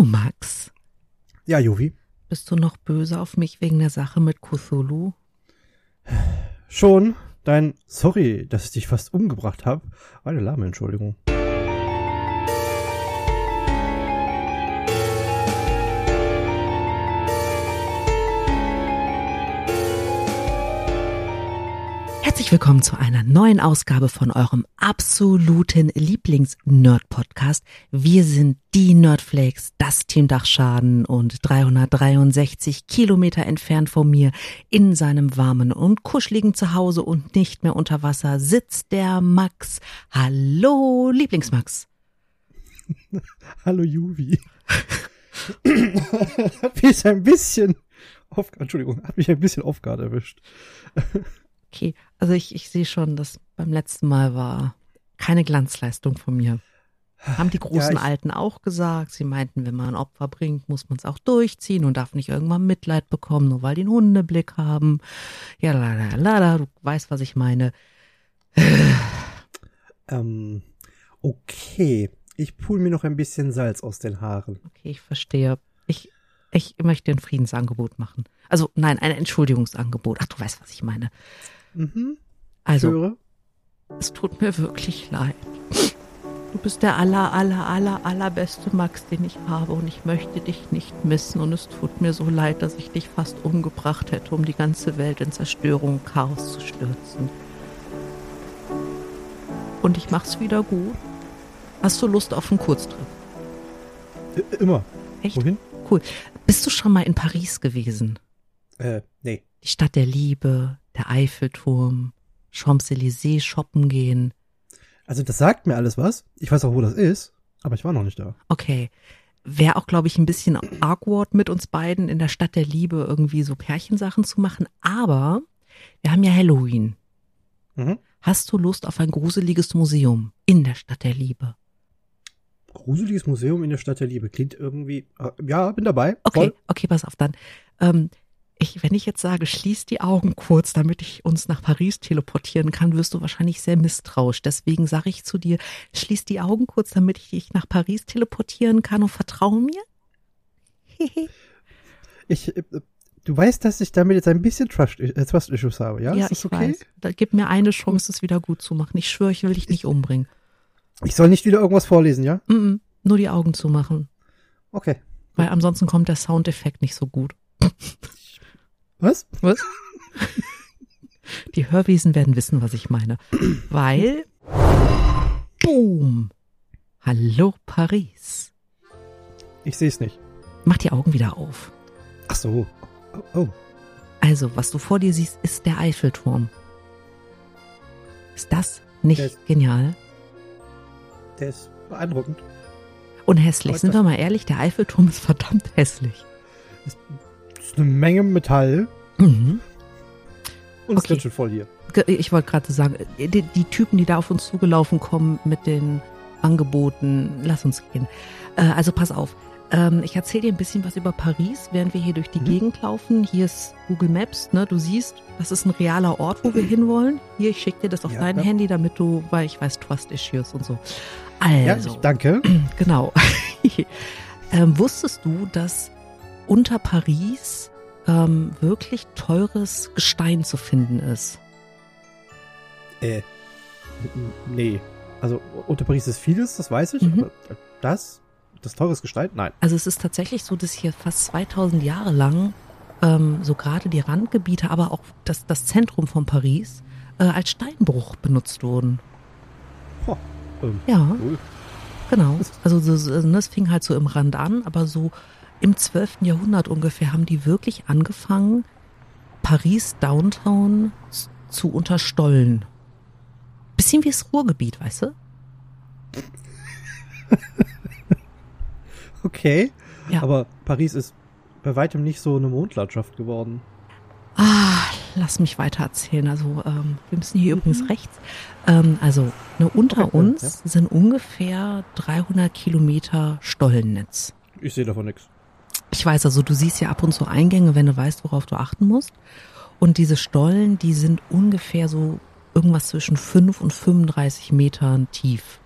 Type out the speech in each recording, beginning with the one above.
Du, Max, Ja, Juvi. bist du noch böse auf mich wegen der Sache mit Cthulhu? Schon dein Sorry, dass ich dich fast umgebracht habe. Eine lahme Entschuldigung. Willkommen zu einer neuen Ausgabe von eurem absoluten Lieblings-Nerd-Podcast. Wir sind die Nerdflakes, das Team Dachschaden und 363 Kilometer entfernt von mir in seinem warmen und kuscheligen Zuhause und nicht mehr unter Wasser sitzt der Max. Hallo, Lieblingsmax. Hallo Juvi. mich ein bisschen auf, Entschuldigung, hat mich ein bisschen off guard erwischt. Okay, also ich, ich sehe schon, dass beim letzten Mal war keine Glanzleistung von mir. Haben die großen Ja, Alten auch gesagt. Sie meinten, wenn man ein Opfer bringt, muss man es auch durchziehen und darf nicht irgendwann Mitleid bekommen, nur weil die einen Hundeblick haben. Ja, la, la, la, du weißt, was ich meine. Ähm, okay. Ich pul mir noch ein bisschen Salz aus den Haaren. Okay, ich verstehe. Ich, ich möchte ein Friedensangebot machen. Also, nein, ein Entschuldigungsangebot. Ach, du weißt, was ich meine. Mhm. Also, Höre. Es tut mir wirklich leid. Du bist der aller, aller, aller, allerbeste Max, den ich habe und ich möchte dich nicht missen und es tut mir so leid, dass ich dich fast umgebracht hätte, um die ganze Welt in Zerstörung und Chaos zu stürzen. Und ich mach's wieder gut. Hast du Lust auf einen Kurztrip? Immer. Echt? Wohin? Cool. Bist du schon mal in Paris gewesen? Äh, nee. Die Stadt der Liebe, der Eiffelturm, Champs-Élysées shoppen gehen. Also das sagt mir alles was. Ich weiß auch, wo das ist, aber ich war noch nicht da. Okay. Wäre auch, glaube ich, ein bisschen awkward mit uns beiden in der Stadt der Liebe irgendwie so Pärchensachen zu machen. Aber wir haben ja Halloween. Mhm. Hast du Lust auf ein gruseliges Museum in der Stadt der Liebe? Gruseliges Museum in der Stadt der Liebe. Klingt irgendwie. äh, Ja, bin dabei. Okay, Voll. okay, pass auf dann. Ähm, ich, wenn ich jetzt sage, schließ die Augen kurz, damit ich uns nach Paris teleportieren kann, wirst du wahrscheinlich sehr misstrauisch. Deswegen sage ich zu dir, schließ die Augen kurz, damit ich dich nach Paris teleportieren kann und vertraue mir. Ich, äh, du weißt, dass ich damit jetzt ein bisschen Trust, äh, habe, ja? Ja, ist das ich okay? weiß. Da gib mir eine Chance, es wieder gut zu machen. Ich schwöre, ich will dich nicht umbringen. Ich soll nicht wieder irgendwas vorlesen, ja? Mm -mm, nur die Augen zu machen, Okay. weil ansonsten kommt der Soundeffekt nicht so gut. Was? Was? Die Hörwesen werden wissen, was ich meine. Weil, boom, hallo Paris. Ich sehe es nicht. Mach die Augen wieder auf. Ach so. Oh, oh. Also, was du vor dir siehst, ist der Eiffelturm. Ist das nicht Der ist- genial? der ist beeindruckend. Und hässlich. Sind wir mal ehrlich, der Eiffelturm ist verdammt hässlich. Das ist eine Menge Metall Mhm. und ist Okay. ganz schön voll hier. Ich wollte gerade sagen, die, die Typen, die da auf uns zugelaufen kommen mit den Angeboten, lass uns gehen. Äh, also pass auf. Ähm, ich erzähle dir ein bisschen was über Paris, während wir hier durch die Mhm. Gegend laufen. Hier ist Google Maps, ne? Du siehst, das ist ein realer Ort, wo wir hinwollen. Hier, ich schicke dir das auf Ja, dein ja. Handy, damit du, weil ich weiß, Trust Issues und so. Ja, Also, ich danke. genau. ähm, wusstest du, dass unter Paris ähm, wirklich teures Gestein zu finden ist? Äh, nee. Also unter Paris ist vieles, das weiß ich. Mhm. Aber das, das teures Gestein? Nein. Also es ist tatsächlich so, dass hier fast 2000 Jahre lang ähm, so gerade die Randgebiete, aber auch das, das Zentrum von Paris äh, als Steinbruch benutzt wurden. Ho, ähm, Ja, cool. genau. Also so, so, ne, es fing halt so im Rand an, aber so im 12. Jahrhundert ungefähr haben die wirklich angefangen, Paris Downtown zu unterstollen. Bisschen wie das Ruhrgebiet, weißt du? Okay. Ja. Aber Paris ist bei weitem nicht so eine Mondlandschaft geworden. Ah, lass mich weiter erzählen. Also, ähm, wir müssen hier übrigens rechts. Ähm, also, ne, unter uns sind ungefähr 300 Kilometer Stollennetz. Ich sehe davon nichts. Ich weiß, also du siehst ja ab und zu Eingänge, wenn du weißt, worauf du achten musst. Und diese Stollen, die sind ungefähr so irgendwas zwischen 5 und 35 Metern tief.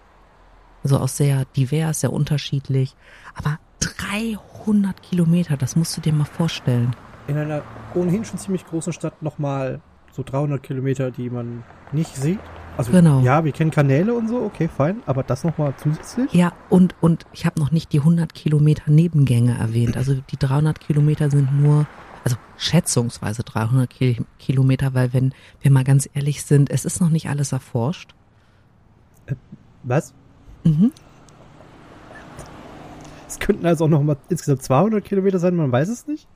Also auch sehr divers, sehr unterschiedlich. Aber 300 Kilometer, das musst du dir mal vorstellen. In einer ohnehin schon ziemlich großen Stadt nochmal so 300 Kilometer, die man nicht sieht. Also Genau. ja, wir kennen Kanäle und so, okay, fein, aber das nochmal zusätzlich? Ja, und, und ich habe noch nicht die 100 Kilometer Nebengänge erwähnt. Also die 300 Kilometer sind nur, also schätzungsweise 300 Ki Kilometer, weil wenn wir mal ganz ehrlich sind, es ist noch nicht alles erforscht. Was? Mhm. Es könnten also auch nochmal insgesamt 200 Kilometer sein, man weiß es nicht?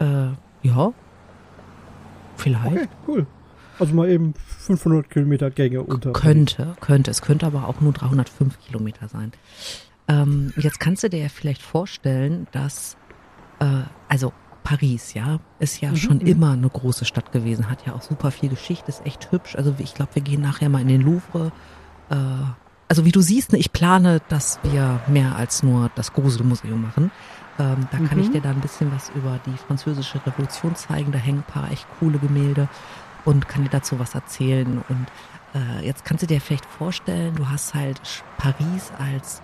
Äh, ja. Vielleicht. Okay, cool. Also mal eben 500 Kilometer Gänge unter. Könnte, könnte. Es könnte aber auch nur 305 Kilometer sein. Ähm, jetzt kannst du dir ja vielleicht vorstellen, dass, äh, also Paris, ja, ist ja schon immer eine große Stadt gewesen, hat ja auch super viel Geschichte, ist echt hübsch. Also ich glaube, wir gehen nachher mal in den Louvre. Äh, also wie du siehst, ne, ich plane, dass wir mehr als nur das Gruselmuseum machen. Ähm, da kann ich dir da ein bisschen was über die französische Revolution zeigen. Da hängen ein paar echt coole Gemälde und kann dir dazu was erzählen. Und äh, jetzt kannst du dir vielleicht vorstellen, du hast halt Paris als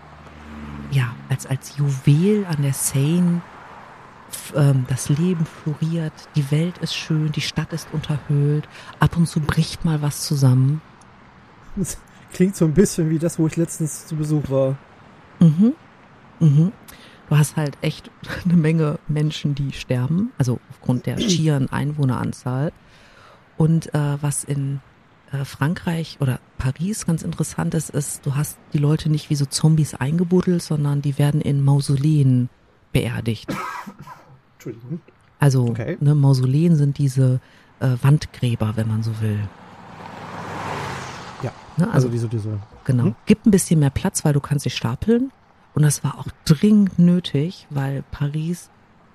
ja als als Juwel an der Seine. Ähm, das Leben floriert, die Welt ist schön, die Stadt ist unterhöhlt. Ab und zu bricht mal was zusammen. Das klingt so ein bisschen wie das, wo ich letztens zu Besuch war. Mhm. Mhm. Du hast halt echt eine Menge Menschen, die sterben, also aufgrund der schieren Einwohneranzahl. Und äh, was in äh, Frankreich oder Paris ganz interessant ist, ist, du hast die Leute nicht wie so Zombies eingebuddelt, sondern die werden in Mausoleen beerdigt. Entschuldigung. Also Okay. ne, Mausoleen sind diese äh, Wandgräber, wenn man so will. Ja, Ne, also also diese, diese. Genau. Hm? Gibt ein bisschen mehr Platz, weil du kannst dich stapeln. Und das war auch dringend nötig, weil Paris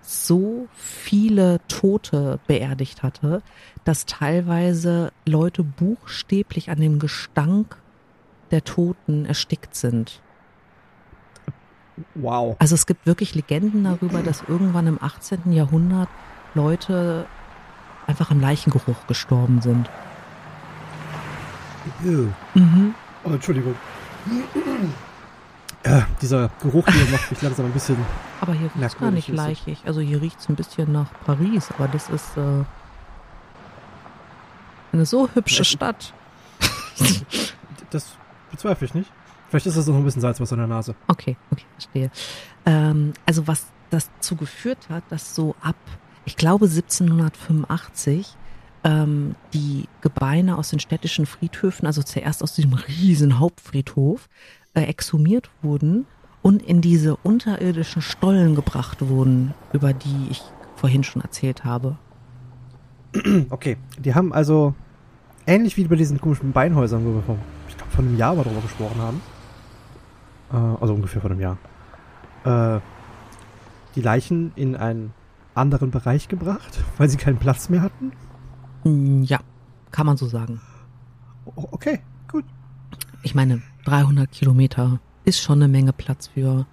so viele Tote beerdigt hatte, dass teilweise Leute buchstäblich an dem Gestank der Toten erstickt sind. Wow. Also es gibt wirklich Legenden darüber, dass irgendwann im 18. Jahrhundert Leute einfach am Leichengeruch gestorben sind. Mhm. Oh, Entschuldigung. Ja, dieser Geruch hier macht mich langsam ein bisschen. Aber hier riecht's gar Merkwürdig nicht es. leichig. Also hier riecht's ein bisschen nach Paris, aber das ist äh, eine so hübsche Stadt. Das bezweifle ich nicht. Vielleicht ist das noch ein bisschen Salzwasser in der Nase. Okay, okay, verstehe. Ähm, also was das dazu geführt hat, dass so ab, ich glaube 1785, ähm, die Gebeine aus den städtischen Friedhöfen, also zuerst aus diesem riesen Hauptfriedhof, äh, exhumiert wurden und in diese unterirdischen Stollen gebracht wurden, über die ich vorhin schon erzählt habe. Okay, die haben also ähnlich wie bei diesen komischen Beinhäusern, wo wir vor, ich glaube, vor einem Jahr mal drüber gesprochen haben. Äh, also ungefähr vor einem Jahr. Äh, die Leichen in einen anderen Bereich gebracht, weil sie keinen Platz mehr hatten. Ja, kann man so sagen. Okay. Ich meine, 300 Kilometer ist schon eine Menge Platz für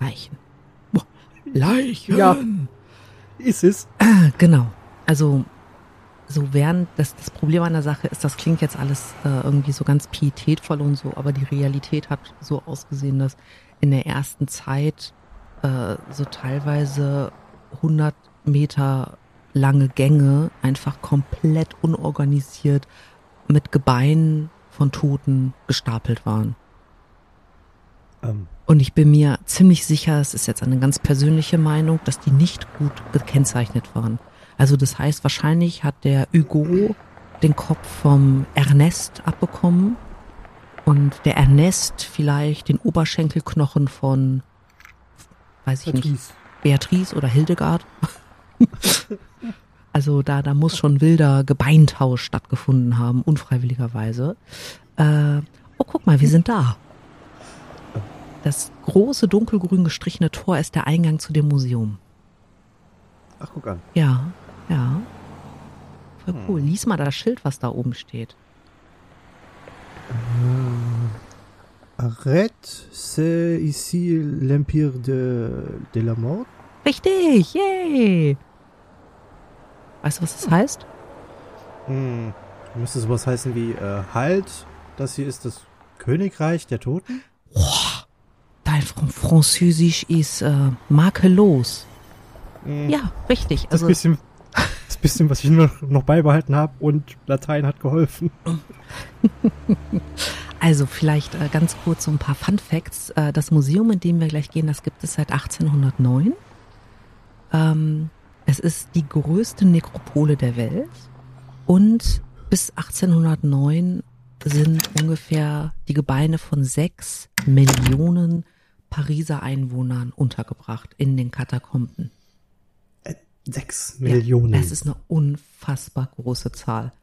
Leichen. Boah, Leichen! Ja. Ist es. Genau. Also, so während das, das Problem an der Sache ist, das klingt jetzt alles äh, irgendwie so ganz pietätvoll und so, aber die Realität hat so ausgesehen, dass in der ersten Zeit äh, so teilweise 100 Meter lange Gänge einfach komplett unorganisiert mit Gebeinen von Toten gestapelt waren. Ähm, Und ich bin mir ziemlich sicher, es ist jetzt eine ganz persönliche Meinung, dass die nicht gut gekennzeichnet waren. Also das heißt, wahrscheinlich hat der Hugo den Kopf vom Ernest abbekommen und der Ernest vielleicht den Oberschenkelknochen von, weiß ich nicht, Patrice. Beatrice oder Hildegard. also da, da muss schon wilder Gebeintausch stattgefunden haben, unfreiwilligerweise. Äh, oh, guck mal, wir sind da. Das große dunkelgrün gestrichene Tor ist der Eingang zu dem Museum. Ach, guck an. Ja, ja. Voll cool. Lies mal das Schild, was da oben steht. Arrête, c'est ici l'Empire de, de la Mort. Richtig, yay! Weißt du, was das heißt? Hm. Müsste sowas heißen wie, äh, halt, das hier ist das Königreich der Toten? Dein Fr Französisch ist äh, makellos. Mhm. Ja, richtig. Das Also bisschen, das bisschen, was ich nur noch beibehalten habe und Latein hat geholfen. Also vielleicht äh, ganz kurz so ein paar Fun Facts. Äh, das Museum, in dem wir gleich gehen, das gibt es seit 1809. Ähm, es ist die größte Nekropole der Welt und bis 1809 sind ungefähr die Gebeine von sechs Millionen Pariser Einwohnern untergebracht in den Katakomben. Sechs Millionen. Ja, es ist eine unfassbar große Zahl.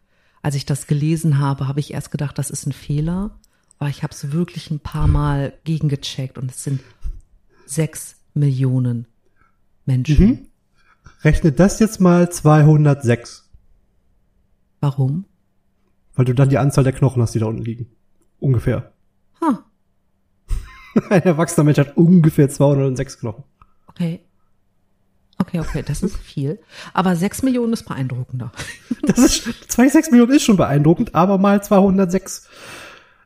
Als ich das gelesen habe, habe ich erst gedacht, das ist ein Fehler, aber ich habe es wirklich ein paar Mal gegengecheckt und es sind sechs Millionen Menschen. Mhm. Rechne das jetzt mal 206, Warum? weil du dann die Anzahl der Knochen hast, die da unten liegen. Ungefähr. Ha, Ein erwachsener Mensch hat ungefähr 206 Knochen. okay. Okay, okay, das ist viel. Aber sechs Millionen ist beeindruckender. Das ist, 206 Millionen ist schon beeindruckend, aber mal 206.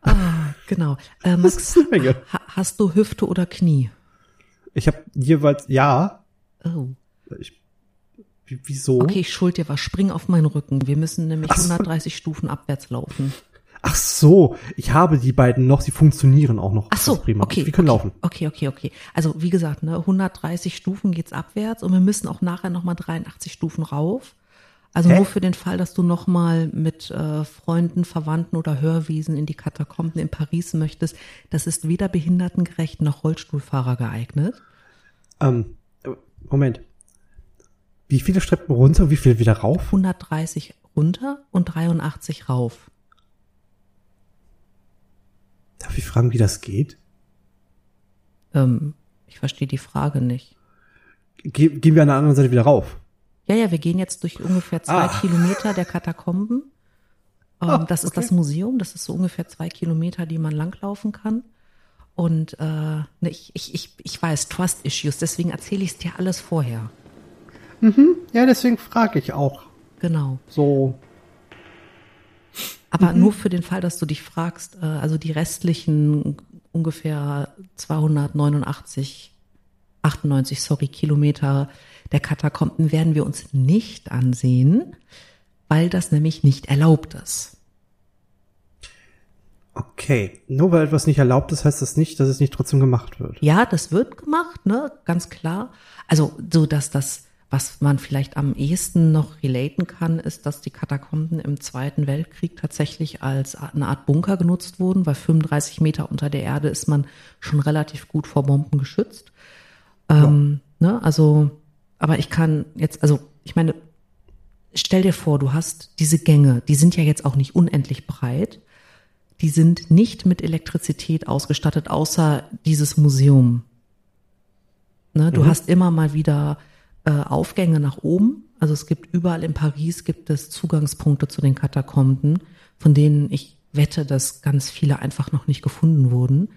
Ah, genau. Äh, Max, hast du Hüfte oder Knie? Ich habe jeweils, ja, Oh. ich, wie- wieso? Okay, ich schuld dir was. Spring auf meinen Rücken. Wir müssen nämlich Ach so. 130 Stufen abwärts laufen. Ach so, ich habe die beiden noch, sie funktionieren auch noch. Ach so, prima. okay. Wir können okay, laufen. Okay, okay, okay. Also wie gesagt, ne, 130 Stufen geht's abwärts und wir müssen auch nachher nochmal 83 Stufen rauf. Also Hä? nur für den Fall, dass du nochmal mit äh, Freunden, Verwandten oder Hörwesen in die Katakomben in Paris möchtest. Das ist weder behindertengerecht noch Rollstuhlfahrer geeignet. Ähm, äh, Moment. Wie viele Treppen runter, wie viele wieder rauf? 130 runter und 83 rauf. Darf ich fragen, wie das geht? Ähm, ich verstehe die Frage nicht. Ge gehen wir an der anderen Seite wieder rauf? Ja, ja, wir gehen jetzt durch ungefähr zwei Ah. Kilometer der Katakomben. Ähm, Ah, das ist okay. das Museum, das ist so ungefähr zwei Kilometer, die man langlaufen kann. Und äh, ne, ich, ich, ich, ich weiß, Trust Issues, deswegen erzähle ich es dir alles vorher. Ja, deswegen frage ich auch. Genau. So, Aber nur für den Fall, dass du dich fragst, äh, also die restlichen ungefähr 289, 98, sorry, Kilometer der Katakomben werden wir uns nicht ansehen, weil das nämlich nicht erlaubt ist. okay. Nur weil etwas nicht erlaubt ist, heißt das nicht, dass es nicht trotzdem gemacht wird. Ja, das wird gemacht, ne, ganz klar. Also so, dass das, was man vielleicht am ehesten noch relaten kann, ist, dass die Katakomben im Zweiten Weltkrieg tatsächlich als eine Art Bunker genutzt wurden, weil 35 Meter unter der Erde ist man schon relativ gut vor Bomben geschützt. Ähm, ne, also, aber ich kann jetzt, also ich meine, stell dir vor, du hast diese Gänge, die sind ja jetzt auch nicht unendlich breit. Die sind nicht mit Elektrizität ausgestattet, außer dieses Museum. Ne, du hast immer mal wieder äh, Aufgänge nach oben. Also es gibt überall in Paris gibt es Zugangspunkte zu den Katakomben, von denen ich wette, dass ganz viele einfach noch nicht gefunden wurden.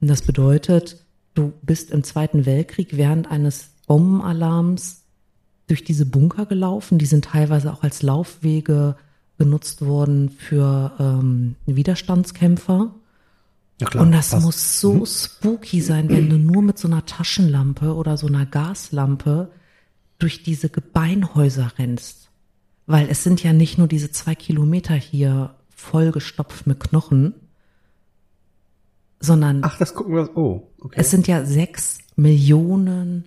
Und das bedeutet, du bist im Zweiten Weltkrieg während eines Bombenalarms durch diese Bunker gelaufen. Die sind teilweise auch als Laufwege genutzt worden für ähm, Widerstandskämpfer. Ja klar. Und das passt. muss so spooky sein, wenn du nur mit so einer Taschenlampe oder so einer Gaslampe durch diese Gebeinhäuser rennst. Weil es sind ja nicht nur diese zwei Kilometer hier vollgestopft mit Knochen, sondern Ach, das gucken wir. Oh, okay. es sind ja sechs Millionen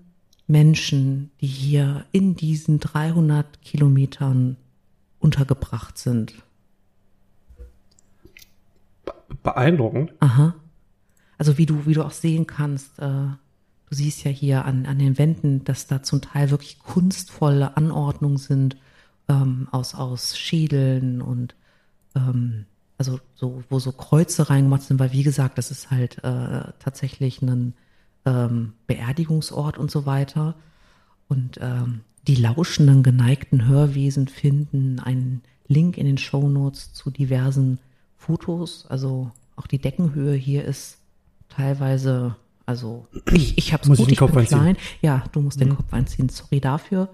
Menschen, die hier in diesen 300 Kilometern untergebracht sind. beeindruckend. Aha. Also wie du, wie du auch sehen kannst, äh, du siehst ja hier an, an den Wänden, dass da zum Teil wirklich kunstvolle Anordnungen sind ähm, aus, aus Schädeln und ähm, also so, wo so Kreuze reingemacht sind, weil wie gesagt, das ist halt äh, tatsächlich ein ähm, Beerdigungsort und so weiter. Und ähm, die lauschenden, geneigten Hörwesen finden einen Link in den Shownotes zu diversen Fotos. Also auch die Deckenhöhe hier ist teilweise, also ich, ich habe es Muss ich gut, den ich Kopf bin einziehen? Mhm. klein. Ja, du musst den Kopf einziehen, sorry dafür.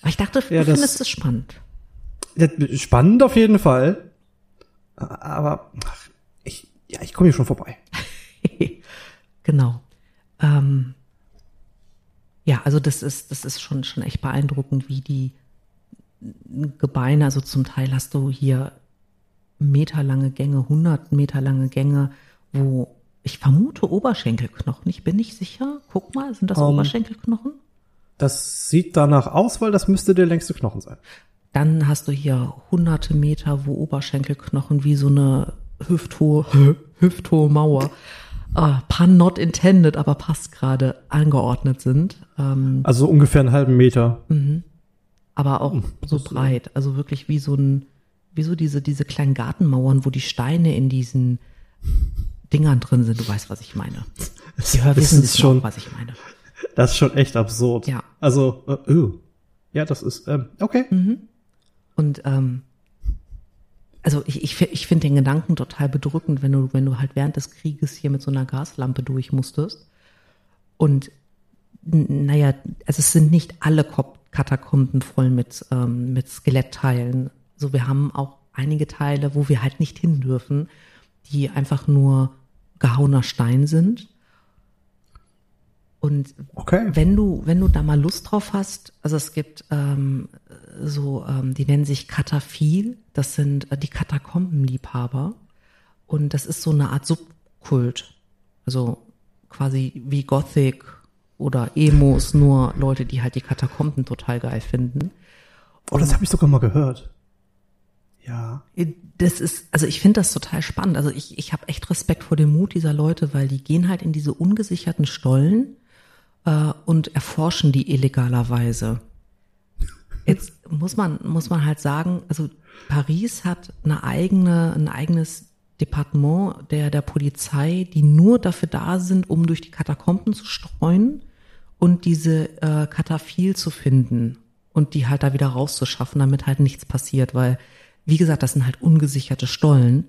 Aber ich dachte, du Ja, das- findest es spannend. Spannend auf jeden Fall. Aber ach, ich, ja, ich komme hier schon vorbei. genau. Ähm, ja, also das ist, das ist schon, schon echt beeindruckend, wie die Gebeine, also zum Teil hast du hier meterlange Gänge, hundert Meter lange Gänge, wo ich vermute Oberschenkelknochen. Ich bin nicht sicher. Guck mal, sind das Um, Oberschenkelknochen? Das sieht danach aus, weil das müsste der längste Knochen sein. Dann hast du hier hunderte Meter, wo Oberschenkelknochen wie so eine hüfthohe, hüfthohe Mauer, äh, pun not intended, aber passt gerade, angeordnet sind. Ähm, Also ungefähr einen halben Meter. aber auch so breit. Also wirklich wie so ein, wie so diese, diese kleinen Gartenmauern, wo die Steine in diesen Dingern drin sind. Du weißt, was ich meine. Die Hörwissen ist wissen schon- auch, was ich meine. Das ist schon echt absurd. Ja. Also, äh, oh. ja, das ist, ähm, okay. Und ähm, also ich, ich, ich finde den Gedanken total bedrückend, wenn du, wenn du halt während des Krieges hier mit so einer Gaslampe durch musstest. Und naja, also es sind nicht alle Katakomben voll mit, ähm, mit Skelettteilen. So, wir haben auch einige Teile, wo wir halt nicht hin dürfen, die einfach nur gehauener Stein sind. Und Okay. wenn du, wenn du da mal Lust drauf hast, also es gibt ähm, so, ähm, die nennen sich Kataphil, das sind äh, die Katakombenliebhaber. Und das ist so eine Art Subkult. Also quasi wie Gothic oder Emos, nur Leute, die halt die Katakomben total geil finden. Oh, das habe ich sogar mal gehört. Ja. Das ist, also ich finde das total spannend. Also ich, ich habe echt Respekt vor dem Mut dieser Leute, weil die gehen halt in diese ungesicherten Stollen äh, und erforschen die illegalerweise. Jetzt muss man, muss man halt sagen, also Paris hat eine eigene, ein eigenes Departement der, der Polizei, die nur dafür da sind, um durch die Katakomben zu streuen und diese äh, Kataphil zu finden und die halt da wieder rauszuschaffen, damit halt nichts passiert, weil, wie gesagt, das sind halt ungesicherte Stollen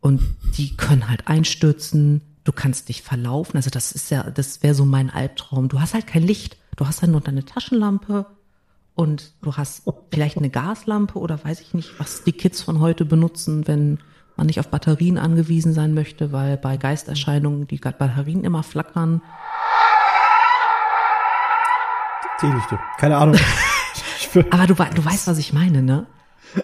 und die können halt einstürzen, du kannst dich verlaufen, also das ist ja, das wäre so mein Albtraum. Du hast halt kein Licht, du hast halt nur deine Taschenlampe und du hast vielleicht eine Gaslampe oder weiß ich nicht, was die Kids von heute benutzen, wenn man nicht auf Batterien angewiesen sein möchte, weil bei Geisterscheinungen die Batterien immer flackern. Teelichte. Keine Ahnung. Aber du, du weißt, was ich meine, ne?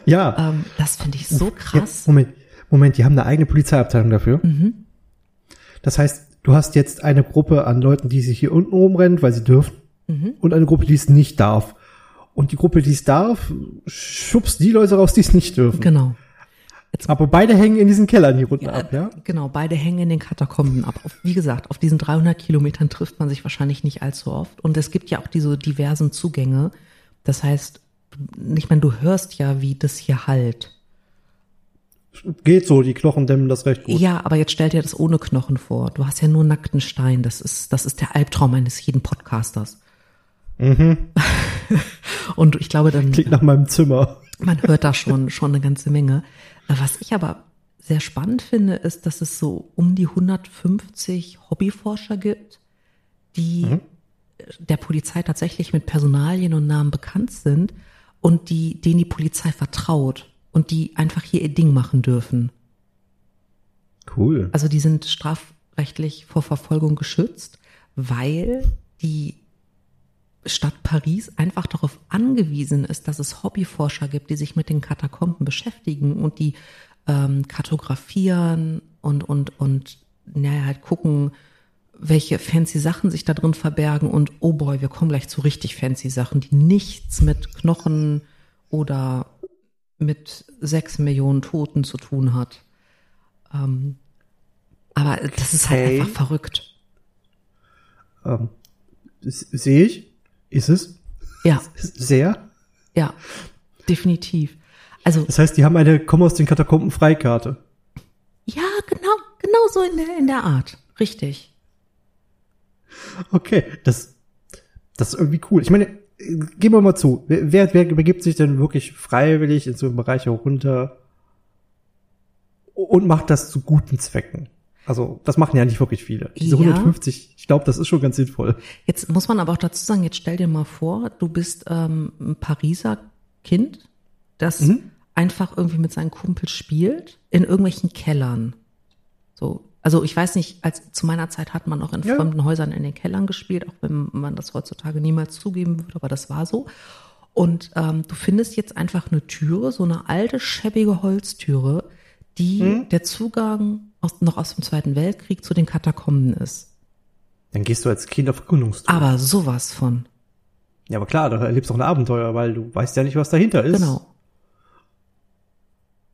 Ja. Ähm, das finde ich so Ja, krass. Moment, Moment, die haben eine eigene Polizeiabteilung dafür. Mhm. Das heißt, du hast jetzt eine Gruppe an Leuten, die sich hier unten rumrennen, weil sie dürfen, Mhm. und eine Gruppe, die es nicht darf. Und die Gruppe, die es darf, schubst die Leute raus, die es nicht dürfen. Genau. Aber beide hängen in diesen Kellern hier unten ab, ja? Genau, beide hängen in den Katakomben ab. Auf, wie gesagt, auf diesen 300 Kilometern trifft man sich wahrscheinlich nicht allzu oft. Und es gibt ja auch diese diversen Zugänge. Das heißt, ich meine, du hörst ja, wie das hier halt. Geht so, die Knochen dämmen das recht gut. Ja, aber jetzt stell dir das ohne Knochen vor. Du hast ja nur nackten Stein. Das ist, das ist der Albtraum eines jeden Podcasters. Und ich glaube, dann. Klingt nach meinem Zimmer. Man hört da schon, schon eine ganze Menge. Was ich aber sehr spannend finde, ist, dass es so um die 150 Hobbyforscher gibt, die der Polizei tatsächlich mit Personalien und Namen bekannt sind und die, denen die Polizei vertraut und die einfach hier ihr Ding machen dürfen. Cool. Also die sind strafrechtlich vor Verfolgung geschützt, weil die Stadt Paris einfach darauf angewiesen ist, dass es Hobbyforscher gibt, die sich mit den Katakomben beschäftigen und die ähm, kartografieren und und und naja, halt gucken, welche fancy Sachen sich da drin verbergen und oh boy, wir kommen gleich zu richtig fancy Sachen, die nichts mit Knochen oder mit sechs Millionen Toten zu tun hat. Ähm, aber das ist halt Okay. einfach verrückt. Ähm, Sehe ich? Ist es? Ja, Sehr? ja, definitiv. Also Das heißt, die haben eine Komm aus den Katakomben Freikarte. ja, genau, genau so in der in der Art, richtig. Okay, das, das ist irgendwie cool. Ich meine, gehen wir mal zu. Wer, wer, begibt sich denn wirklich freiwillig in so einen Bereich runter und macht das zu guten Zwecken? Also, das machen ja nicht wirklich viele. Diese Ja. 150, ich glaube, das ist schon ganz sinnvoll. Jetzt muss man aber auch dazu sagen, jetzt stell dir mal vor, du bist ähm, ein Pariser Kind, das Mhm. einfach irgendwie mit seinen Kumpels spielt in irgendwelchen Kellern. So, Also ich weiß nicht, als zu meiner Zeit hat man auch in Ja. fremden Häusern in den Kellern gespielt, auch wenn man das heutzutage niemals zugeben würde, aber das war so. Und ähm, du findest jetzt einfach eine Türe, so eine alte, schäbige Holztüre, die Hm? der Zugang aus, noch aus dem Zweiten Weltkrieg zu den Katakomben ist. Dann gehst du als Kind auf Erkundungstour. Aber sowas von. Ja, aber klar, da erlebst du auch ein Abenteuer, weil du weißt ja nicht, was dahinter ist. Genau.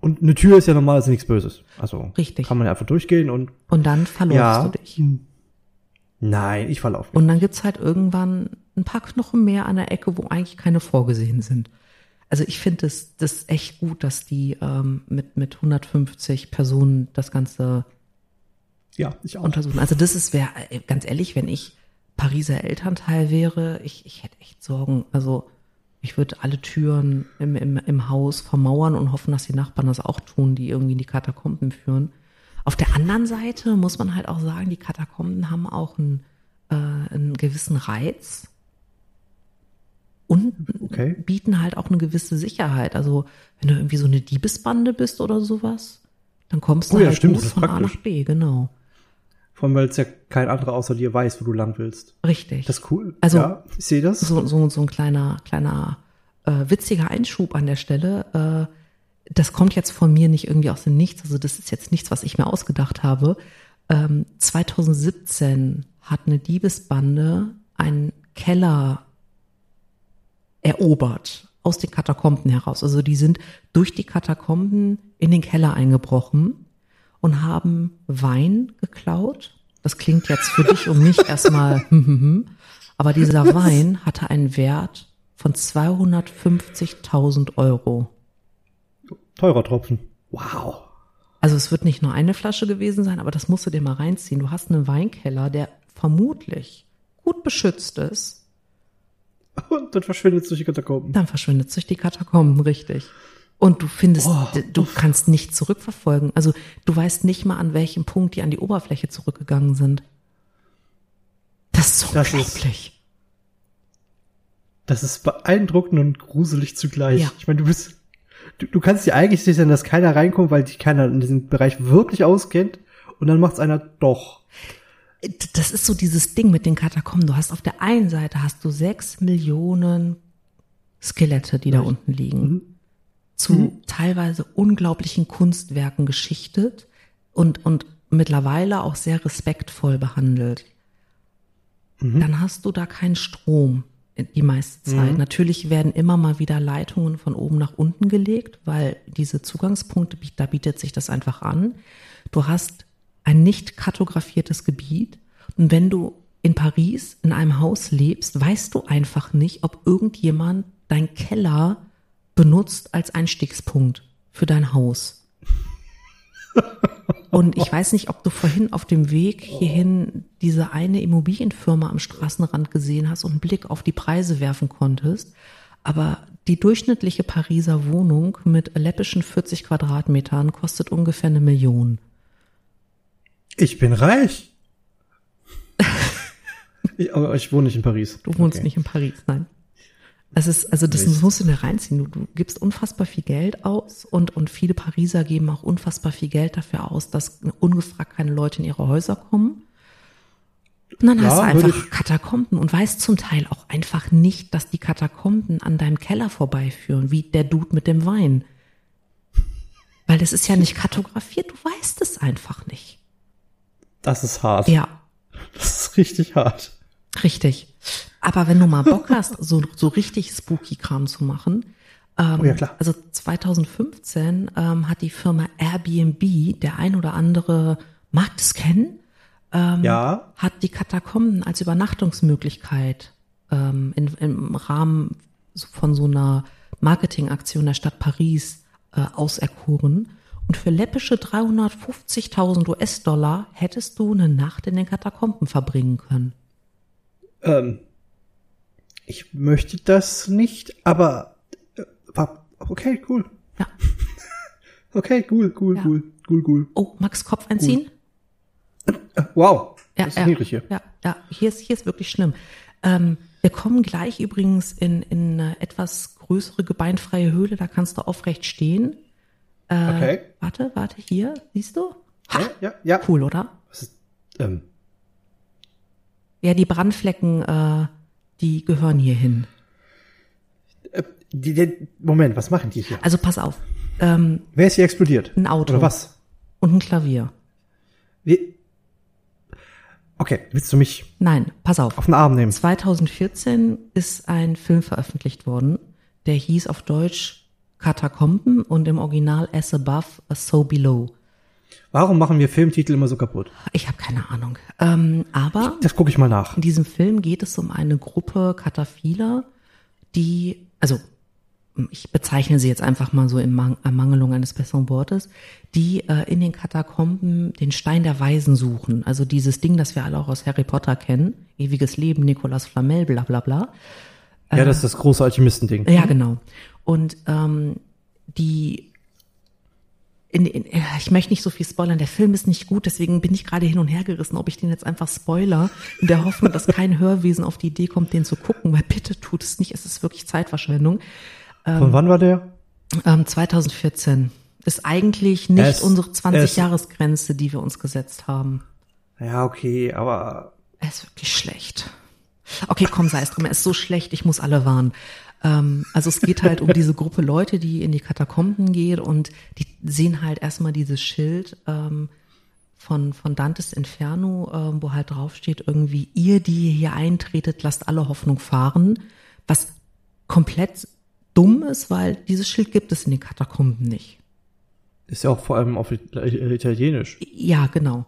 Und eine Tür ist ja normalerweise nichts Böses. Also Richtig. kann man ja einfach durchgehen und Und dann verläufst ja. du dich. Nein, ich verlaufe mich. Und dann gibt's halt irgendwann ein paar Knochen mehr an der Ecke, wo eigentlich keine vorgesehen sind. Also ich finde das, das echt gut, dass die ähm, mit, mit 150 Personen das Ganze Ja, ich auch. untersuchen. Also das ist, wär, äh, ganz ehrlich, wenn ich Pariser Elternteil wäre, ich, ich hätte echt Sorgen. Also ich würde alle Türen im, im, im Haus vermauern und hoffen, dass die Nachbarn das auch tun, die irgendwie in die Katakomben führen. Auf der anderen Seite muss man halt auch sagen, die Katakomben haben auch einen, äh, einen gewissen Reiz und Okay. bieten halt auch eine gewisse Sicherheit. Also wenn du irgendwie so eine Diebesbande bist oder sowas, dann kommst du Oh ja, halt stimmt, gut von A praktisch. nach B, genau. Vor allem, weil es ja kein anderer außer dir weiß, wo du lang willst. Richtig. Das ist cool. Also- ja, ich sehe das. so, so, so ein kleiner, kleiner äh, witziger Einschub an der Stelle. Äh, das kommt jetzt von mir nicht irgendwie aus dem Nichts. Also das ist jetzt nichts, was ich mir ausgedacht habe. Ähm, 2017 hat eine Diebesbande einen Keller erobert aus den Katakomben heraus. Also die sind durch die Katakomben in den Keller eingebrochen und haben Wein geklaut. Das klingt jetzt für dich und mich erstmal, hm, hm, hm. aber dieser Wein hatte einen Wert von 250.000 Euro. Teurer Tropfen. Wow. Also es wird nicht nur eine Flasche gewesen sein, aber das musst du dir mal reinziehen. Du hast einen Weinkeller, der vermutlich gut beschützt ist. Und dann verschwindet es durch die Katakomben. Dann verschwindet sich die Katakomben, richtig. Und du findest, Oh. du kannst nicht zurückverfolgen. Also du weißt nicht mal, an welchem Punkt die an die Oberfläche zurückgegangen sind. Das ist Das ist- unglaublich. Das ist beeindruckend und gruselig zugleich. Ja. Ich meine, du bist, du, du kannst dir eigentlich sicher sein, dass keiner reinkommt, weil dich keiner in diesem Bereich wirklich auskennt. Und dann macht's einer doch. Das ist so dieses Ding mit den Katakomben. Du hast auf der einen Seite hast du sechs Millionen Skelette, die da Richtig. unten liegen. Zu teilweise unglaublichen Kunstwerken geschichtet und, und mittlerweile auch sehr respektvoll behandelt. Dann hast du da keinen Strom die meiste Zeit. Natürlich werden immer mal wieder Leitungen von oben nach unten gelegt, weil diese Zugangspunkte, da bietet sich das einfach an. Du hast ein nicht kartografiertes Gebiet und wenn du in Paris in einem Haus lebst, weißt du einfach nicht, ob irgendjemand dein Keller benutzt als Einstiegspunkt für dein Haus. Und ich weiß nicht, ob du vorhin auf dem Weg hierhin diese eine Immobilienfirma am Straßenrand gesehen hast und einen Blick auf die Preise werfen konntest. Aber die durchschnittliche Pariser Wohnung mit läppischen 40 Quadratmetern kostet ungefähr eine Million. Ich bin reich. ich, aber ich wohne nicht in Paris. Du wohnst Okay. nicht in Paris, nein. Es ist, also das Mist. musst du dir reinziehen. Du, du gibst unfassbar viel Geld aus und, und viele Pariser geben auch unfassbar viel Geld dafür aus, dass ungefragt keine Leute in ihre Häuser kommen. Und dann Ja, hast du einfach Katakomben und weißt zum Teil auch einfach nicht, dass die Katakomben an deinem Keller vorbeiführen, wie der Dude mit dem Wein. Weil das ist ja nicht kartografiert, du weißt es einfach nicht. Das ist hart. Ja, Das ist richtig hart. Richtig. Aber wenn du mal Bock hast, so, so richtig spooky Kram zu machen, ähm, Oh ja, klar. also 2015 ähm, hat die Firma Airbnb, der ein oder andere mag das kennen, ähm, Ja. hat die Katakomben als Übernachtungsmöglichkeit ähm, in, im Rahmen von so einer Marketingaktion der Stadt Paris äh, auserkoren. Und für läppische 350.000 US-Dollar hättest du eine Nacht in den Katakomben verbringen können. Ähm, ich möchte das nicht, aber äh, okay, cool. Ja. Okay, cool, cool, Ja. cool, cool, cool. Oh, Max Kopf einziehen? Äh, wow. Ja, das ist ja, niedrig hier. ja, ja, hier ist, hier ist wirklich schlimm. Ähm, wir kommen gleich übrigens in, in eine etwas größere gebeinfreie Höhle, da kannst du aufrecht stehen. Äh, Okay. Warte, warte, hier, siehst du? Ha, Ja, ja, ja. cool, oder? Ähm, Ja, die Brandflecken, äh, die gehören hier hin. äh, Moment, was machen die hier? Also pass auf. Ähm, Wer ist hier explodiert? ein Auto. Oder was? Und ein Klavier. Wie? Okay, willst du mich Nein, pass auf. auf den Arm nehmen? 2014 ist ein Film veröffentlicht worden, der hieß auf Deutsch Katakomben und im Original As Above, So Below. Warum machen wir Filmtitel immer so kaputt? Ich habe keine Ahnung. Ähm, aber Das gucke ich mal nach. in diesem Film geht es um eine Gruppe Kataphiler, die, also ich bezeichne sie jetzt einfach mal so in Mang Ermangelung eines besseren Wortes, die äh, in den Katakomben den Stein der Weisen suchen. Also dieses Ding, das wir alle auch aus Harry Potter kennen, ewiges Leben, Nicolas Flamel, bla bla bla. Ja, das ist das große Alchemistending. Ja, genau. Und ähm, die in, in, ich möchte nicht so viel spoilern, der Film ist nicht gut, deswegen bin ich gerade hin und her gerissen, ob ich den jetzt einfach spoiler, in der Hoffnung, dass kein Hörwesen auf die Idee kommt, den zu gucken, weil bitte tut es nicht, es ist wirklich Zeitverschwendung. Von wann war der? Ähm, 2014 ist eigentlich nicht Es- unsere es- 20-Jahres-Grenze, die wir uns gesetzt haben. Ja, okay, aber Er ist wirklich schlecht. Okay, komm, sei es drum. Er ist so schlecht, ich muss alle warnen. Ähm, also es geht halt um diese Gruppe Leute, die in die Katakomben geht und die sehen halt erstmal dieses Schild ähm, von, von Dantes Inferno, ähm, wo halt draufsteht irgendwie, ihr, die hier eintretet, lasst alle Hoffnung fahren. Was komplett dumm ist, weil dieses Schild gibt es in den Katakomben nicht. ist ja auch vor allem auf It- Italienisch. Ja, genau.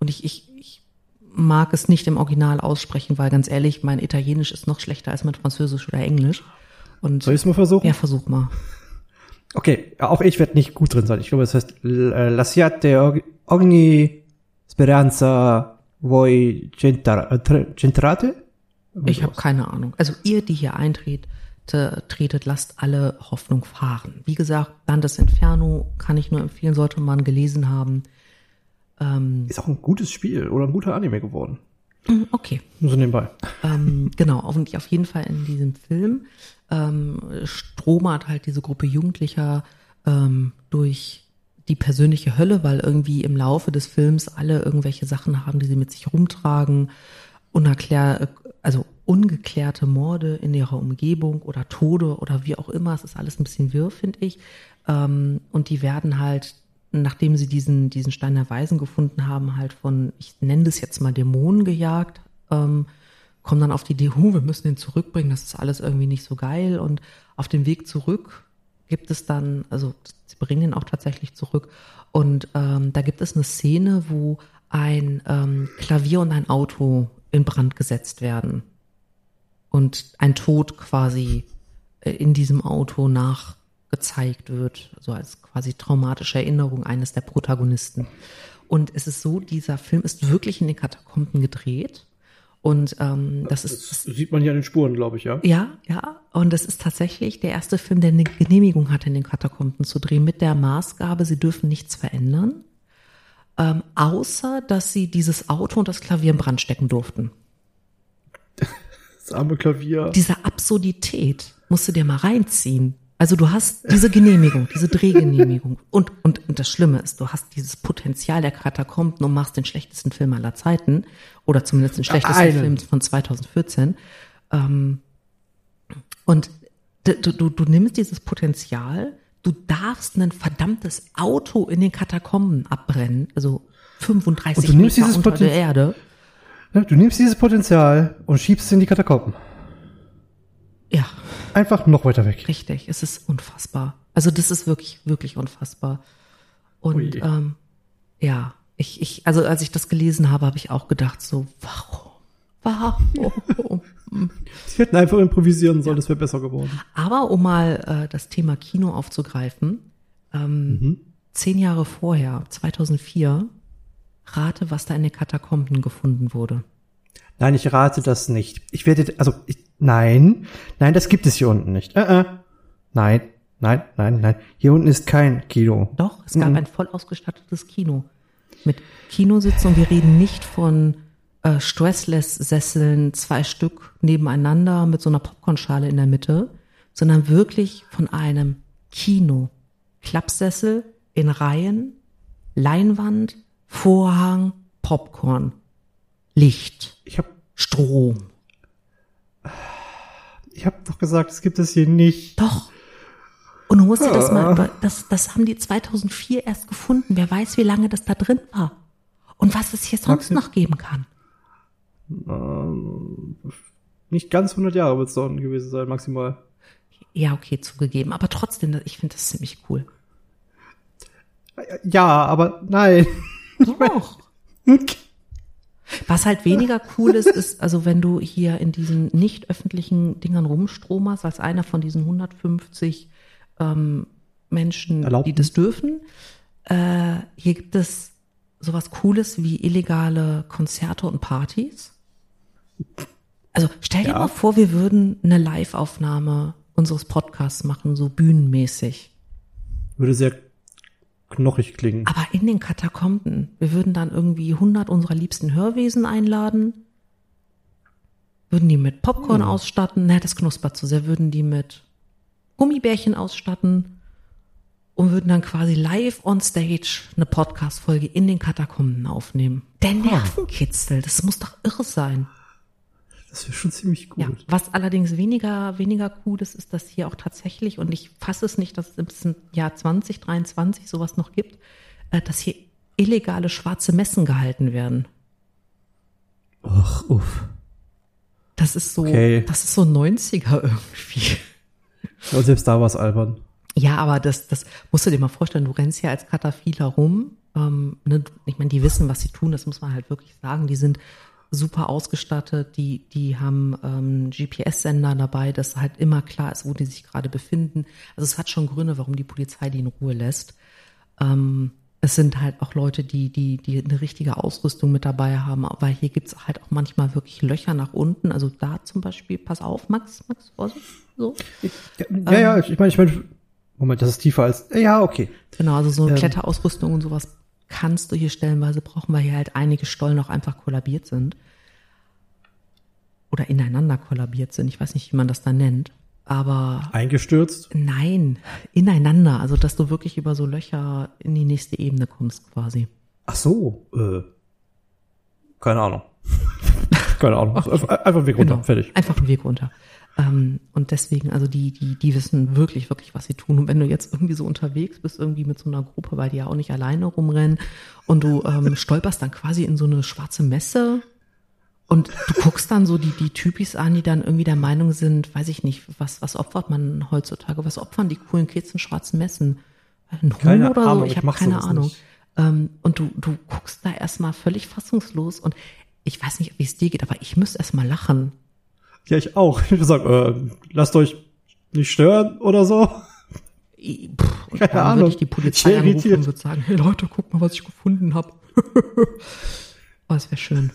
Und ich, ich mag es nicht im Original aussprechen, weil ganz ehrlich, mein Italienisch ist noch schlechter als mein Französisch oder Englisch. Und Soll ich es mal versuchen? ja, versuch mal. Okay, auch ich werde nicht gut drin sein. Ich glaube, es heißt l- äh, Lasciate og- ogni speranza voi äh, centrate? Ich habe keine Ahnung. Also ihr, die hier eintretet, tretet, lasst alle Hoffnung fahren. Wie gesagt, Dantes Inferno kann ich nur empfehlen, sollte man gelesen haben. Ist auch ein gutes Spiel oder ein guter Anime geworden. Hm, Okay. Nur so nebenbei. ähm, genau, auf, auf jeden Fall in diesem Film ähm, stromert halt diese Gruppe Jugendlicher ähm, durch die persönliche Hölle, weil irgendwie im Laufe des Films alle irgendwelche Sachen haben, die sie mit sich rumtragen, unerklär, also ungeklärte Morde in ihrer Umgebung oder Tode oder wie auch immer. Es ist alles ein bisschen wirr, finde ich. Ähm, und die werden halt, nachdem sie diesen, diesen Stein der Weisen gefunden haben, halt von, ich nenne das jetzt mal Dämonen gejagt, ähm, kommen dann auf die Idee, huh, wir müssen den zurückbringen, das ist alles irgendwie nicht so geil. Und auf dem Weg zurück gibt es dann, also sie bringen ihn auch tatsächlich zurück. Und ähm, da gibt es eine Szene, wo ein ähm, Klavier und ein Auto in Brand gesetzt werden. Und ein Tod quasi äh, in diesem Auto nachgezeigt wird, so als quasi traumatische Erinnerung eines der Protagonisten. Und es ist so, dieser Film ist wirklich in den Katakomben gedreht. Und ähm, das ist Das sieht man hier an den Spuren, glaube ich, ja. ja, ja. Und das ist tatsächlich der erste Film, der eine Genehmigung hatte, in den Katakomben zu drehen, mit der Maßgabe, sie dürfen nichts verändern, ähm, außer dass sie dieses Auto und das Klavier in Brand stecken durften. Das arme Klavier. Diese Absurdität musst du dir mal reinziehen. Also du hast diese Genehmigung, diese Drehgenehmigung. Und, und, und das Schlimme ist, du hast dieses Potenzial der Katakomben und machst den schlechtesten Film aller Zeiten. Oder zumindest den schlechtesten Einen. Film von 2014. Ähm, und du, du, du nimmst dieses Potenzial, du darfst ein verdammtes Auto in den Katakomben abbrennen, also 35 Und du nimmst Meter dieses unter Poten- der Erde. Du nimmst dieses Potenzial und schiebst es in die Katakomben. Ja, Einfach noch weiter weg. richtig, es ist unfassbar. Also das ist wirklich, wirklich unfassbar. Und Ui. ähm, ja, ich, ich, also als ich das gelesen habe, habe ich auch gedacht, so, warum? Warum? Sie hätten einfach improvisieren sollen, das wäre besser geworden. Aber um mal äh, das Thema Kino aufzugreifen, ähm, zehn Jahre vorher, 2004, rate, was da in den Katakomben gefunden wurde. Nein, ich rate das nicht. Ich werde, also, ich, nein, nein, das gibt es hier unten nicht. Äh, äh. Nein, nein, nein, nein. Hier unten ist kein Kino. Doch, es gab ein voll ausgestattetes Kino. Mit Kinositz und wir reden nicht von äh, Stressless-Sesseln, zwei Stück nebeneinander mit so einer Popcornschale in der Mitte, sondern wirklich von einem Kino. Klappsessel in Reihen, Leinwand, Vorhang, Popcorn. Licht, Ich habe Strom. Ich hab doch gesagt, es gibt es hier nicht. Doch. Und du musst dir das mal Ah. über, das, das haben die 2004 erst gefunden. Wer weiß, wie lange das da drin war. Und was es hier sonst Maxi- noch geben kann. Ähm, nicht ganz 100 Jahre wird es doch gewesen sein, maximal. Ja, okay, zugegeben. Aber trotzdem, ich finde das ziemlich cool. Ja, aber nein. Doch. Was halt weniger cool ist, ist, also wenn du hier in diesen nicht öffentlichen Dingern rumstromerst, als einer von diesen 150 ähm, Menschen, Erlaubten. die das dürfen, äh, hier gibt es sowas Cooles wie illegale Konzerte und Partys. Also stell dir Ja. mal vor, wir würden eine Live-Aufnahme unseres Podcasts machen, so bühnenmäßig. Würde sehr knochig klingen. Aber in den Katakomben, wir würden dann irgendwie 100 unserer liebsten Hörwesen einladen, würden die mit Popcorn Hm. ausstatten, ne, das knuspert zu sehr, würden die mit Gummibärchen ausstatten und würden dann quasi live on stage eine Podcast-Folge in den Katakomben aufnehmen. Der Nervenkitzel, das muss doch irre sein. Das wäre schon ziemlich gut. Ja, was allerdings weniger, weniger cool ist, ist, dass hier auch tatsächlich, und ich fasse es nicht, dass es im Jahr 2023 sowas noch gibt, äh, dass hier illegale schwarze Messen gehalten werden. Ach, uff. Das ist so, Okay. das ist so 90er irgendwie. Aber selbst da war es albern. Ja, aber das, das musst du dir mal vorstellen, du rennst hier als Kataphiler rum. Ähm, ne, ich meine, die wissen, was sie tun, das muss man halt wirklich sagen. Die sind super ausgestattet, die, die haben ähm, GPS-Sender dabei, dass halt immer klar ist, wo die sich gerade befinden. Also es hat schon Gründe, warum die Polizei die in Ruhe lässt. Ähm, es sind halt auch Leute, die, die, die eine richtige Ausrüstung mit dabei haben, weil hier gibt's halt auch manchmal wirklich Löcher nach unten. Also da zum Beispiel, pass auf, Max, Max, Vorsicht, so. Ja, ja, ja ich meine, ich meine, Moment, das ist tiefer als. Ja, okay. Genau, also so Ähm. Kletterausrüstung und sowas kannst du hier stellenweise brauchen, weil hier halt einige Stollen auch einfach kollabiert sind. Oder ineinander kollabiert sind. Ich weiß nicht, wie man das da nennt. Aber Eingestürzt. nein, ineinander. Also, dass du wirklich über so Löcher in die nächste Ebene kommst quasi. Ach so, äh. Keine Ahnung. Keine Ahnung. Einfach einfach Weg runter. Fertig. Genau. Einfach einen Weg runter. Ähm, und deswegen, also die, die, die wissen wirklich, wirklich, was sie tun. Und wenn du jetzt irgendwie so unterwegs bist, irgendwie mit so einer Gruppe, weil die ja auch nicht alleine rumrennen und du ähm, stolperst dann quasi in so eine schwarze Messe und du guckst dann so die, die Typis an, die dann irgendwie der Meinung sind, weiß ich nicht, was, was opfert man heutzutage? Was opfern die coolen Kids in schwarzen Messen? Ein Huhn Keine oder so? Ahnung, ich habe keine Ahnung. nicht. Ähm, und du, du guckst da erstmal völlig fassungslos und ich weiß nicht, wie es dir geht, aber ich müsste erstmal lachen. Ja, ich auch. Ich würde sagen, äh, lasst euch nicht stören oder so. I- pff, Keine dann Ahnung. würde ich die Polizei Ich anrufen und würde sagen, hey Leute, guck mal, was ich gefunden habe. oh, das wäre schön.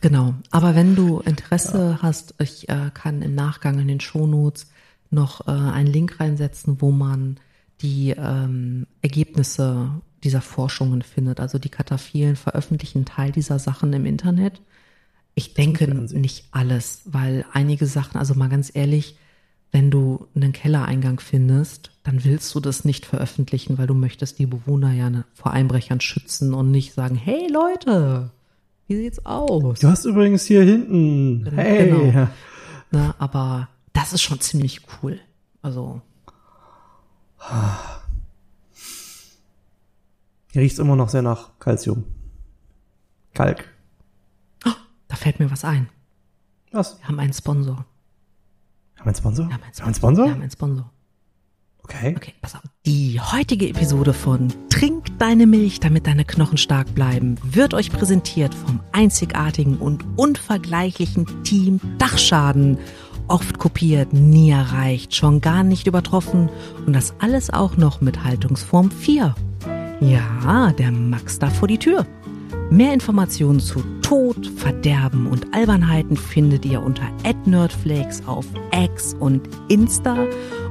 genau. Aber wenn du Interesse hast, ich äh, kann im Nachgang in den Shownotes noch äh, einen Link reinsetzen, wo man die ähm, Ergebnisse dieser Forschungen findet. Also die Kataphilen veröffentlichen Teil dieser Sachen im Internet. Ich denke nicht alles, weil einige Sachen, also mal ganz ehrlich, wenn du einen Kellereingang findest, dann willst du das nicht veröffentlichen, weil du möchtest die Bewohner ja ne- vor Einbrechern schützen und nicht sagen, hey Leute, wie sieht's aus? Du hast übrigens hier hinten. Hey. Genau. Ne, aber das ist schon ziemlich cool. Also, Hier riecht's immer noch sehr nach Calcium. Kalk. Da fällt mir was ein. Was? Wir haben einen Sponsor. Haben wir einen Sponsor? Wir haben einen Haben wir einen Sponsor? Wir haben einen Sponsor. Okay. Okay, pass auf. Die heutige Episode von Trink deine Milch, damit deine Knochen stark bleiben, wird euch präsentiert vom einzigartigen und unvergleichlichen Team Dachschaden. Oft kopiert, nie erreicht, schon gar nicht übertroffen und das alles auch noch mit Haltungsform 4. Ja, der Max darf vor die Tür. Mehr Informationen zu Tod, Verderben und Albernheiten findet ihr unter @nerdflakes auf X und Insta.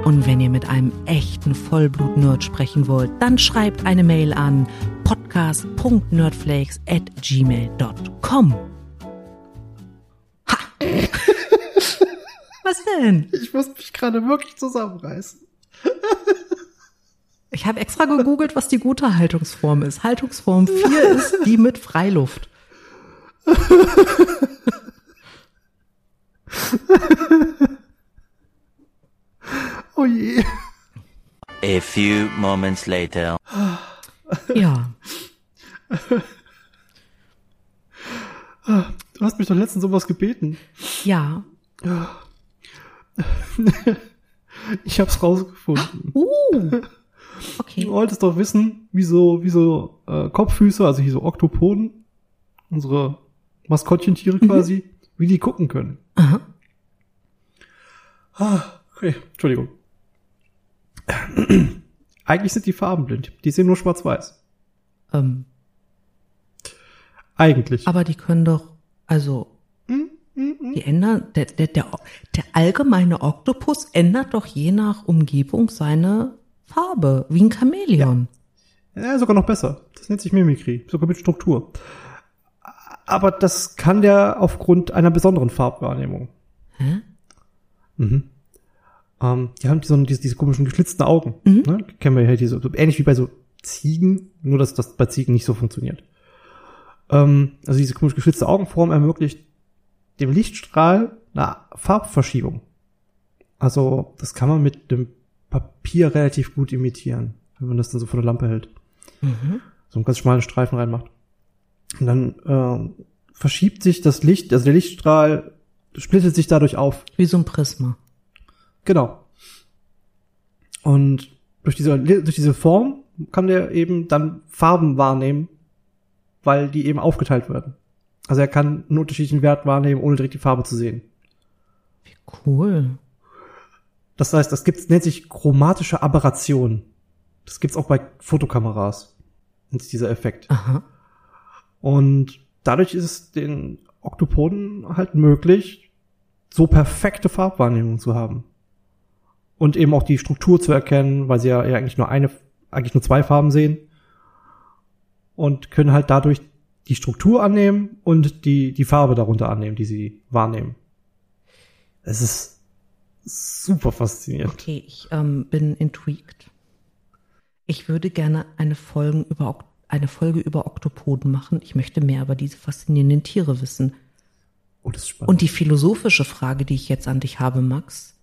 Und wenn ihr mit einem echten Vollblut-Nerd sprechen wollt, dann schreibt eine Mail an podcast.nerdflakes@gmail.com. Ha! Was denn? Ich muss mich gerade wirklich zusammenreißen. Ich habe extra gegoogelt, was die gute Haltungsform ist. Haltungsform 4 ist die mit Freiluft. oh je. A few moments later. Ja. Du hast mich doch letztens sowas gebeten. Ja. Ich hab's rausgefunden. Uh. Okay. Du wolltest doch wissen, wie so, wie so äh, Kopffüße, also hier so Oktopoden, unsere Maskottchentiere quasi, wie die gucken können. Aha. Ah, okay, Entschuldigung. Eigentlich sind die farbenblind. Die sehen nur schwarz-weiß. Ähm, Eigentlich. aber die können doch, also, die ändern, der, der, der, der allgemeine Oktopus ändert doch je nach Umgebung seine Farbe, wie ein Chamäleon. Ja, sogar noch besser. Das nennt sich Mimikry, sogar mit Struktur. Aber das kann der aufgrund einer besonderen Farbwahrnehmung. Hä? Mhm. Ähm, die haben so diese, diese komischen geschlitzten Augen. Ne? Kennen wir ja diese, so ähnlich wie bei so Ziegen, nur dass das bei Ziegen nicht so funktioniert. Ähm, also diese komisch geschlitzte Augenform ermöglicht dem Lichtstrahl eine Farbverschiebung. Also das kann man mit dem Papier relativ gut imitieren, wenn man das dann so vor der Lampe hält. So einen ganz schmalen Streifen reinmacht. Und dann ähm, verschiebt sich das Licht, also der Lichtstrahl splittet sich dadurch auf. Wie so ein Prisma. Genau. Und durch diese, durch diese Form kann der eben dann Farben wahrnehmen, weil die eben aufgeteilt werden. Also er kann einen unterschiedlichen Wert wahrnehmen, ohne direkt die Farbe zu sehen. Cool. Das heißt, das gibt's, nennt sich chromatische Aberration. Das gibt's auch bei Fotokameras. Das ist dieser Effekt. Aha. Und dadurch ist es den Oktopoden halt möglich, so perfekte Farbwahrnehmung zu haben. Und eben auch die Struktur zu erkennen, weil sie ja eigentlich nur eine, eigentlich nur zwei Farben sehen. Und können halt dadurch die Struktur annehmen und die, die Farbe darunter annehmen, die sie wahrnehmen. Es ist super faszinierend. Okay, ich ähm, bin intrigued. Ich würde gerne eine, Folgen über, eine Folge über Oktopoden machen. Ich möchte mehr über diese faszinierenden Tiere wissen. Oh, das ist spannend. Und die philosophische Frage, die ich jetzt an dich habe, Max,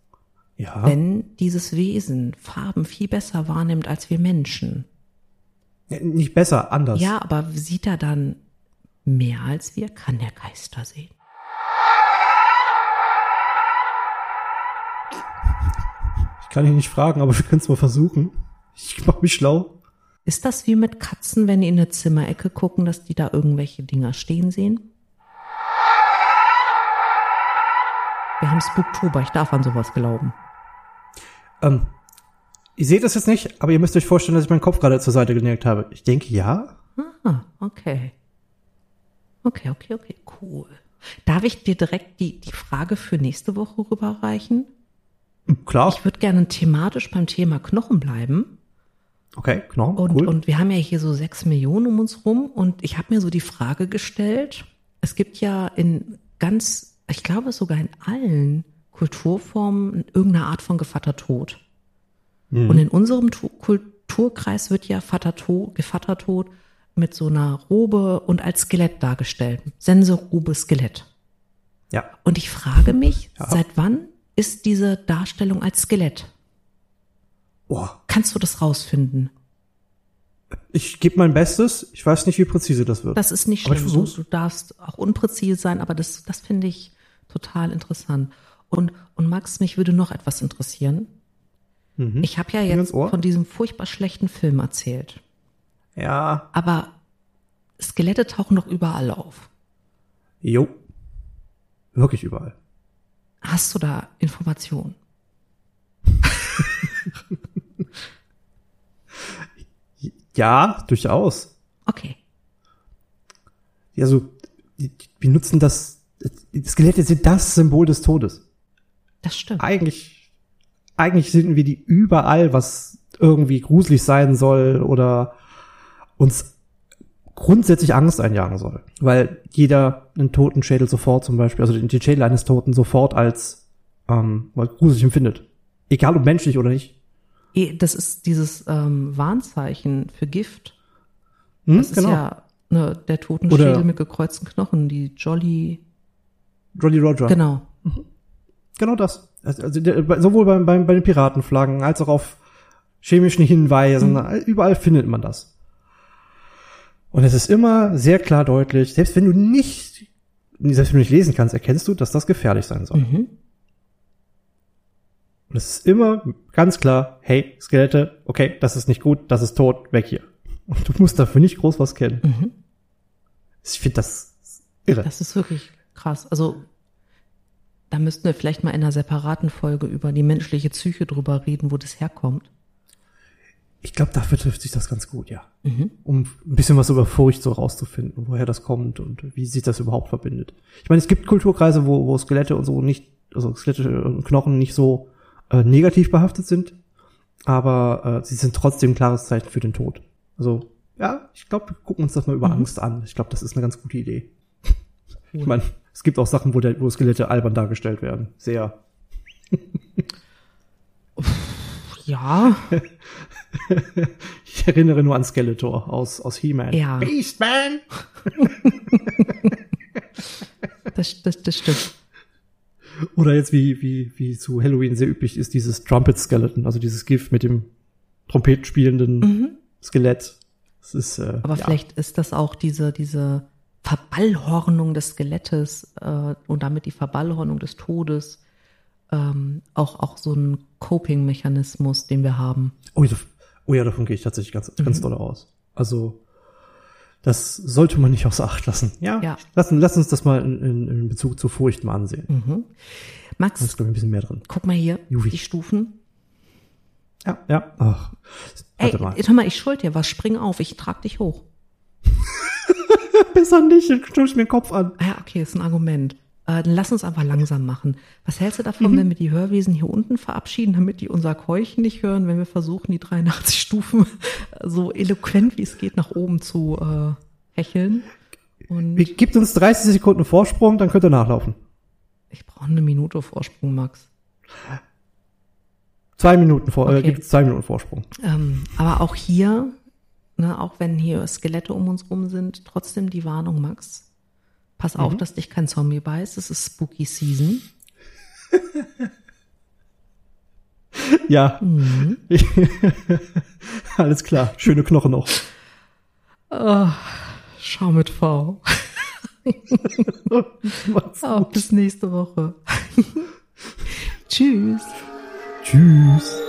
ja. wenn dieses Wesen Farben viel besser wahrnimmt als wir Menschen, Nicht besser, anders. ja, aber sieht er dann mehr als wir? Kann der Geister sehen? Ich kann ihn nicht fragen, aber wir können es mal versuchen. Ich mach mich schlau. Ist das wie mit Katzen, wenn die in eine Zimmerecke gucken, dass die da irgendwelche Dinger stehen sehen? Wir haben Spooktober, ich darf an sowas glauben. Ähm, ihr seht das jetzt nicht, aber ihr müsst euch vorstellen, dass ich meinen Kopf gerade zur Seite geneigt habe. Ich denke ja. Ah, okay. Okay, okay, okay, cool. Darf ich dir direkt die, die Frage für nächste Woche rüberreichen? Klar. Ich würde gerne thematisch beim Thema Knochen bleiben. Okay, Knochen, Und, cool. und wir haben ja hier so sechs Millionen um uns rum und ich habe mir so die Frage gestellt, es gibt ja in ganz, ich glaube sogar in allen Kulturformen irgendeine Art von Gevattertod. Mhm. Und in unserem Tu- Kulturkreis wird ja Vatertod, Gevattertod mit so einer Robe und als Skelett dargestellt. Sensorube Skelett. ja. Und ich frage mich, Ja. seit wann ist diese Darstellung als Skelett? Boah, Kannst du das rausfinden? ich gebe mein Bestes. Ich weiß nicht, wie präzise das wird. Das ist nicht schlimm. Du, du darfst auch unpräzise sein, aber das, das finde ich total interessant. Und, und Max, mich würde noch etwas interessieren. Mhm. Ich habe ja jetzt von diesem furchtbar schlechten Film erzählt. ja. Aber Skelette tauchen doch überall auf. Jo. Wirklich überall. Hast du da Informationen? Ja, durchaus. Okay. Also, die, die benutzen das, die Skelette sind das Symbol des Todes. Das stimmt. Eigentlich, eigentlich finden wir die überall, was irgendwie gruselig sein soll oder uns grundsätzlich Angst einjagen soll. Weil jeder einen toten Schädel sofort zum Beispiel, also den den Schädel eines Toten sofort als ähm, gruselig empfindet. Egal ob menschlich oder nicht. Eh, Das ist dieses ähm, Warnzeichen für Gift. Hm, Das ist ja Ne, der toten Oder- Schädel mit gekreuzten Knochen, die Jolly. Jolly Roger. Genau. Genau das. Also, also der, sowohl beim, beim, bei den Piratenflaggen als auch auf chemischen Hinweisen. Überall findet man das. Und es ist immer sehr klar deutlich, selbst wenn du nicht, selbst wenn du nicht lesen kannst, erkennst du, dass das gefährlich sein soll. Mhm. Und es ist immer ganz klar, hey, Skelette, okay, das ist nicht gut, das ist tot, weg hier. Und du musst dafür nicht groß was kennen. Mhm. Ich finde das irre. Das ist wirklich krass. Also, da müssten wir vielleicht mal in einer separaten Folge über die menschliche Psyche drüber reden, wo das herkommt. Ich glaube, dafür trifft sich das ganz gut, ja. Mhm. Um ein bisschen was über Furcht so rauszufinden, woher das kommt und wie sich das überhaupt verbindet. Ich meine, es gibt Kulturkreise, wo, wo Skelette und so nicht, also Skelette und Knochen nicht so äh, negativ behaftet sind, aber äh, sie sind trotzdem ein klares Zeichen für den Tod. Also, ja, ich glaube, wir gucken uns das mal über Angst an. Ich glaube, das ist eine ganz gute Idee. Ich meine, es gibt auch Sachen, wo, der, wo Skelette albern dargestellt werden. Sehr. Ja, Ich erinnere nur an Skeletor aus, aus He-Man. Ja. Beastman! das, das, das stimmt. Oder jetzt wie, wie, wie zu Halloween sehr üblich ist, dieses Trumpet Skeleton, also dieses GIF mit dem trompetenspielenden Skelett. Das ist, äh, Aber ja. vielleicht ist das auch diese, diese Verballhornung des Skelettes äh, und damit die Verballhornung des Todes ähm, auch, auch so ein Coping-Mechanismus, den wir haben. Oh, ja, oh ja, davon gehe ich tatsächlich ganz, ganz doll aus. Also, das sollte man nicht außer Acht lassen. Ja, Ja. Lass, lass uns das mal in, in, Bezug zu Furcht mal ansehen. Mhm. Da Max, ist, glaube ich, ein bisschen mehr drin. guck mal hier, Juvi. die Stufen. Ja, ja. Ach, Ey, warte mal. hör mal, ich schuld dir was, spring auf, ich trag dich hoch. Besser nicht, dann stoß ich mir den Kopf an. Ah ja, okay, ist ein Argument. Äh, dann lass uns einfach langsam machen. Was hältst du davon, wenn wir die Hörwesen hier unten verabschieden, damit die unser Keuchen nicht hören, wenn wir versuchen, die 83 Stufen so eloquent wie es geht nach oben zu äh, hecheln? Und Gibt uns 30 Sekunden Vorsprung, dann könnt ihr nachlaufen. ich brauche eine Minute Vorsprung, Max. Zwei Minuten vor, äh, Okay. gibt zwei Minuten Vorsprung. Ähm, aber auch hier, ne, auch wenn hier Skelette um uns rum sind, trotzdem die Warnung, Max. Pass auf, dass dich kein Zombie beißt. Es ist Spooky Season. Ja. Mhm. Alles klar. Schöne Knochen noch. Schau mit V. Auf bis nächste Woche. Tschüss. Tschüss.